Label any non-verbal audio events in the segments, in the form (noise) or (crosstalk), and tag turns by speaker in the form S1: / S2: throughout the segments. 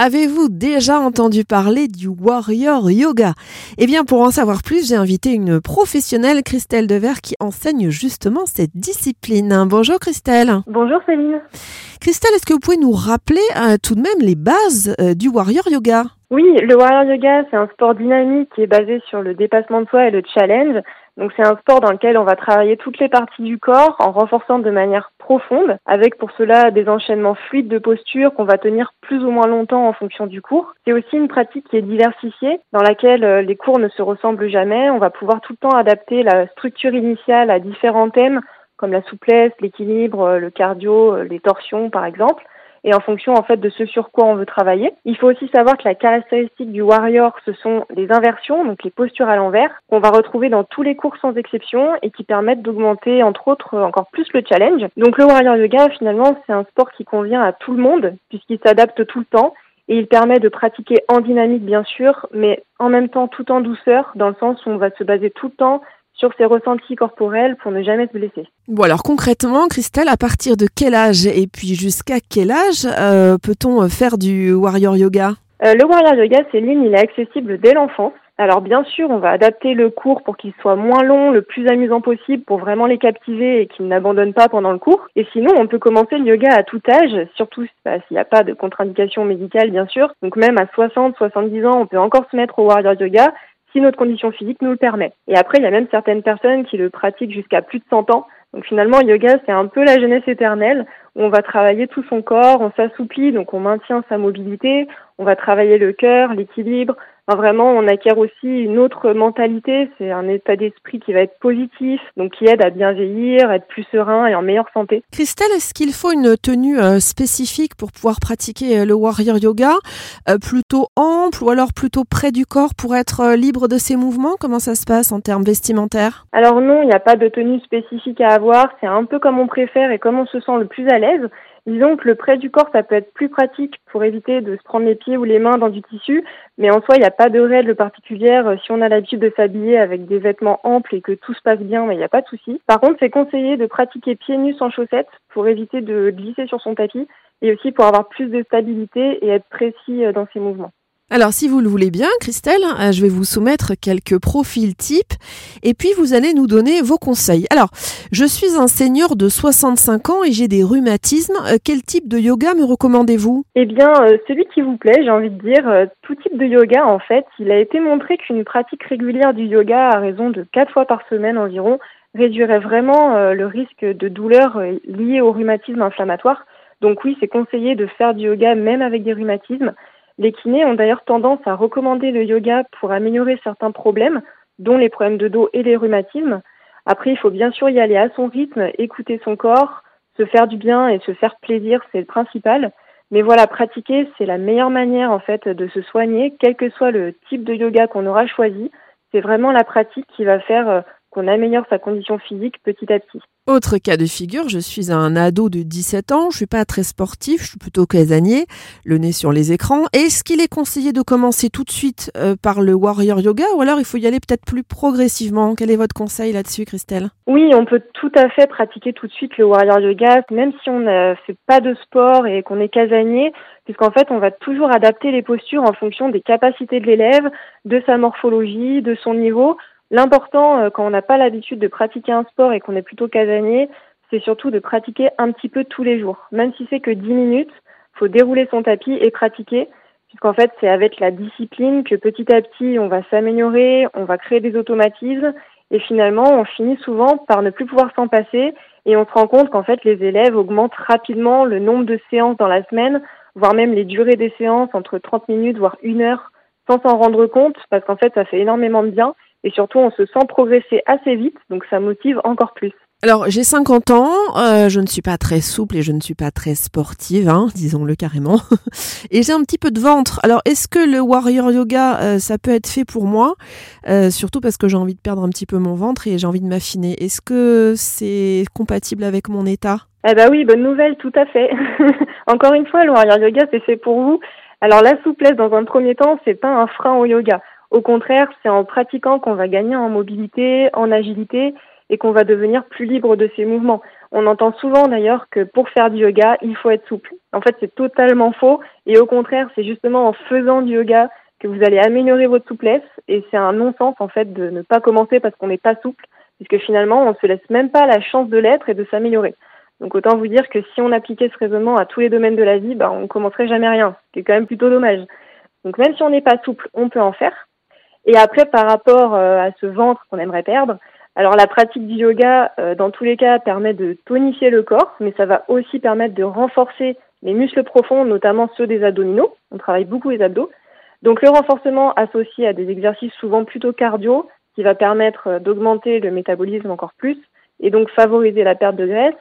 S1: Avez-vous déjà entendu parler du Warrior Yoga? Eh bien, pour en savoir plus, j'ai invité une professionnelle, Christelle Dever, qui enseigne justement cette discipline. Bonjour Christelle.
S2: Bonjour Céline.
S1: Christelle, est-ce que vous pouvez nous rappeler euh, tout de même les bases euh, du Warrior Yoga?
S2: Oui, le Warrior Yoga, c'est un sport dynamique qui est basé sur le dépassement de soi et le challenge. Donc c'est un sport dans lequel on va travailler toutes les parties du corps en renforçant de manière profonde, avec pour cela des enchaînements fluides de posture qu'on va tenir plus ou moins longtemps en fonction du cours. C'est aussi une pratique qui est diversifiée, dans laquelle euh, les cours ne se ressemblent jamais. On va pouvoir tout le temps adapter la structure initiale à différents thèmes, comme la souplesse, l'équilibre, euh, le cardio, euh, les torsions par exemple et en fonction en fait de ce sur quoi on veut travailler. Il faut aussi savoir que la caractéristique du warrior, ce sont les inversions, donc les postures à l'envers, qu'on va retrouver dans tous les cours sans exception et qui permettent d'augmenter entre autres encore plus le challenge. Donc le warrior yoga finalement c'est un sport qui convient à tout le monde puisqu'il s'adapte tout le temps et il permet de pratiquer en dynamique bien sûr, mais en même temps tout en douceur dans le sens où on va se baser tout le temps sur ses ressentis corporels pour ne jamais se blesser.
S1: Bon alors concrètement, Christelle, à partir de quel âge et puis jusqu'à quel âge euh, peut-on faire du warrior yoga?
S2: Euh, Le warrior yoga, c'est ligne, il est accessible dès l'enfance. Alors bien sûr, on va adapter le cours pour qu'il soit moins long, le plus amusant possible pour vraiment les captiver et qu'ils n'abandonnent pas pendant le cours. Et sinon, on peut commencer le yoga à tout âge, surtout bah, s'il n'y a pas de contre-indication médicale bien sûr. Donc même à 60, 70 ans, on peut encore se mettre au warrior yoga si notre condition physique nous le permet. Et après, il y a même certaines personnes qui le pratiquent jusqu'à plus de 100 ans. Donc finalement, le yoga, c'est un peu la jeunesse éternelle, où on va travailler tout son corps, on s'assouplit, donc on maintient sa mobilité, on va travailler le cœur, l'équilibre, vraiment, on acquiert aussi une autre mentalité. C'est un état d'esprit qui va être positif, donc qui aide à bien vieillir, être plus serein et en meilleure santé.
S1: Christelle, est-ce qu'il faut une tenue euh, spécifique pour pouvoir pratiquer euh, le warrior yoga, euh, plutôt ample ou alors plutôt près du corps pour être libre de ses mouvements? Comment ça se passe en termes vestimentaires?
S2: Alors non, il n'y a pas de tenue spécifique à avoir. C'est un peu comme on préfère et comme on se sent le plus à l'aise. Disons que le près du corps, ça peut être plus pratique pour éviter de se prendre les pieds ou les mains dans du tissu, mais en soi, il n'y a pas de règle particulière. Si on a l'habitude de s'habiller avec des vêtements amples et que tout se passe bien, il n'y a pas de souci. Par contre, c'est conseillé de pratiquer pieds nus sans chaussettes pour éviter de glisser sur son tapis et aussi pour avoir plus de stabilité et être précis dans ses mouvements.
S1: Alors, si vous le voulez bien, Christelle, euh, je vais vous soumettre quelques profils types et puis vous allez nous donner vos conseils. Alors, je suis un seigneur de 65 ans et j'ai des rhumatismes. Euh, quel type de yoga me recommandez-vous?
S2: Eh bien, euh, celui qui vous plaît, j'ai envie de dire. Tout type de yoga, en fait, il a été montré qu'une pratique régulière du yoga à raison de 4 fois par semaine environ réduirait vraiment le risque de douleurs liées au rhumatisme inflammatoire. Donc oui, c'est conseillé de faire du yoga même avec des rhumatismes. Les kinés ont d'ailleurs tendance à recommander le yoga pour améliorer certains problèmes, dont les problèmes de dos et les rhumatismes. Après, il faut bien sûr y aller à son rythme, écouter son corps, se faire du bien et se faire plaisir, c'est le principal. Mais voilà, pratiquer, c'est la meilleure manière en fait de se soigner, quel que soit le type de yoga qu'on aura choisi. C'est vraiment la pratique qui va faire euh, qu'on améliore sa condition physique petit à petit.
S1: Autre cas de figure, je suis un ado de 17 ans, je suis pas très sportif, je suis plutôt casanier, le nez sur les écrans. Est-ce qu'il est conseillé de commencer tout de suite euh, par le warrior yoga ou alors il faut y aller peut-être plus progressivement? Quel est votre conseil là-dessus, Christelle?
S2: Oui, on peut tout à fait pratiquer tout de suite le warrior yoga, même si on ne fait pas de sport et qu'on est casanier, puisqu'en fait, on va toujours adapter les postures en fonction des capacités de l'élève, de sa morphologie, de son niveau. L'important, euh, quand on n'a pas l'habitude de pratiquer un sport et qu'on est plutôt casanier, c'est surtout de pratiquer un petit peu tous les jours. Même si c'est que 10 minutes, faut dérouler son tapis et pratiquer, puisqu'en fait, c'est avec la discipline que petit à petit, on va s'améliorer, on va créer des automatismes, et finalement, on finit souvent par ne plus pouvoir s'en passer, et on se rend compte qu'en fait, les élèves augmentent rapidement le nombre de séances dans la semaine, voire même les durées des séances entre 30 minutes, voire une heure, sans s'en rendre compte, parce qu'en fait, ça fait énormément de bien et surtout on se sent progresser assez vite, donc ça motive encore plus.
S1: Alors j'ai 50 ans, euh, je ne suis pas très souple et je ne suis pas très sportive, hein, (laughs) disons-le carrément, (laughs) et j'ai un petit peu de ventre. Alors est-ce que le warrior yoga, euh, ça peut être fait pour moi, euh, surtout parce que j'ai envie de perdre un petit peu mon ventre et j'ai envie de m'affiner. Est-ce que c'est compatible avec mon état?
S2: Eh ben oui, bonne nouvelle, tout à fait. (laughs) Encore une fois, le warrior yoga c'est fait pour vous. Alors la souplesse dans un premier temps, c'est pas un frein au yoga. Au contraire, c'est en pratiquant qu'on va gagner en mobilité, en agilité et qu'on va devenir plus libre de ses mouvements. On entend souvent d'ailleurs que pour faire du yoga, il faut être souple. En fait, c'est totalement faux. Et au contraire, c'est justement en faisant du yoga que vous allez améliorer votre souplesse. Et c'est un non-sens en fait de ne pas commencer parce qu'on n'est pas souple, puisque finalement, on ne se laisse même pas la chance de l'être et de s'améliorer. Donc autant vous dire que si on appliquait ce raisonnement à tous les domaines de la vie, bah, on commencerait jamais rien, ce qui est quand même plutôt dommage. Donc même si on n'est pas souple, on peut en faire. Et après, par rapport euh, à ce ventre qu'on aimerait perdre, alors la pratique du yoga, euh, dans tous les cas, permet de tonifier le corps, mais ça va aussi permettre de renforcer les muscles profonds, notamment ceux des abdominaux. On travaille beaucoup les abdos. Donc le renforcement associé à des exercices souvent plutôt cardio, qui va permettre euh, d'augmenter le métabolisme encore plus, et donc favoriser la perte de graisse.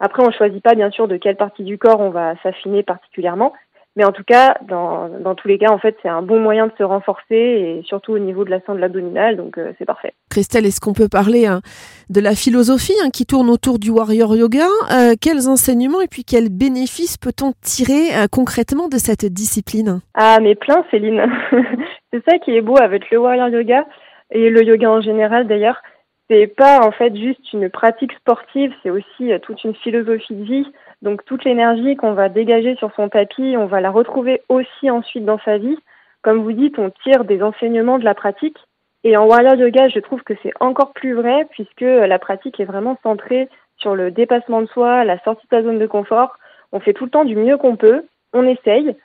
S2: Après, on ne choisit pas bien sûr de quelle partie du corps on va s'affiner particulièrement, mais en tout cas, dans, dans tous les cas, en fait, c'est un bon moyen de se renforcer et surtout au niveau de la de abdominale, donc euh, c'est parfait.
S1: Christelle, est-ce qu'on peut parler hein, de la philosophie hein, qui tourne autour du warrior yoga euh, Quels enseignements et puis quels bénéfices peut-on tirer euh, concrètement de cette discipline?
S2: Ah, mais plein, Céline. (laughs) c'est ça qui est beau avec le warrior yoga et le yoga en général d'ailleurs. C'est pas en fait juste une pratique sportive, c'est aussi toute une philosophie de vie. Donc toute l'énergie qu'on va dégager sur son tapis, on va la retrouver aussi ensuite dans sa vie. Comme vous dites, on tire des enseignements de la pratique. Et en warrior yoga, je trouve que c'est encore plus vrai puisque la pratique est vraiment centrée sur le dépassement de soi, la sortie de sa zone de confort. On fait tout le temps du mieux qu'on peut, on essaye.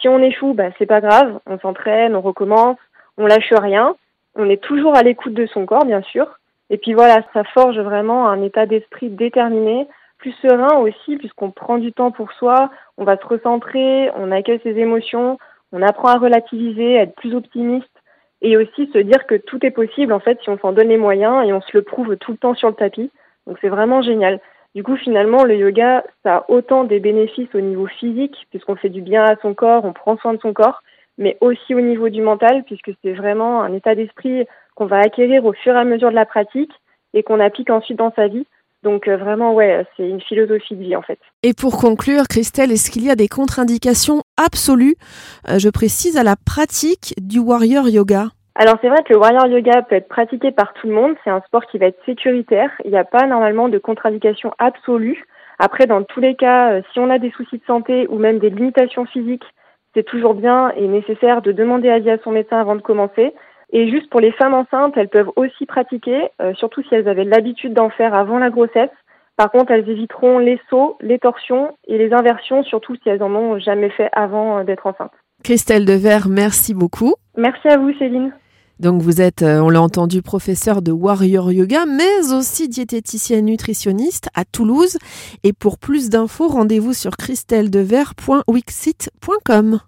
S2: Si on échoue, bah, c'est pas grave, on s'entraîne, on recommence, on lâche rien. On est toujours à l'écoute de son corps, bien sûr. Et puis voilà, ça forge vraiment un état d'esprit déterminé plus serein aussi, puisqu'on prend du temps pour soi, on va se recentrer, on accueille ses émotions, on apprend à relativiser, à être plus optimiste et aussi se dire que tout est possible en fait si on s'en donne les moyens et on se le prouve tout le temps sur le tapis. Donc c'est vraiment génial. Du coup, finalement, le yoga, ça a autant des bénéfices au niveau physique, puisqu'on fait du bien à son corps, on prend soin de son corps, mais aussi au niveau du mental, puisque c'est vraiment un état d'esprit qu'on va acquérir au fur et à mesure de la pratique et qu'on applique ensuite dans sa vie. Donc euh, vraiment, ouais, c'est une philosophie de vie en fait.
S1: Et pour conclure, Christelle, est-ce qu'il y a des contre-indications absolues, euh, je précise, à la pratique du warrior yoga?
S2: Alors c'est vrai que le warrior yoga peut être pratiqué par tout le monde, c'est un sport qui va être sécuritaire, il n'y a pas normalement de contre-indication absolue. Après, dans tous les cas, euh, si on a des soucis de santé ou même des limitations physiques, c'est toujours bien et nécessaire de demander avis à son médecin avant de commencer. Et juste pour les femmes enceintes, elles peuvent aussi pratiquer, euh, surtout si elles avaient l'habitude d'en faire avant la grossesse. Par contre, elles éviteront les sauts, les torsions et les inversions, surtout si elles en ont jamais fait avant euh, d'être enceintes.
S1: Christelle Dever, merci beaucoup.
S2: Merci à vous, Céline.
S1: Donc vous êtes, euh, on l'a entendu, professeur de Warrior Yoga, mais aussi diététicienne nutritionniste à Toulouse. Et pour plus d'infos, rendez-vous sur christelledever.wixit.com.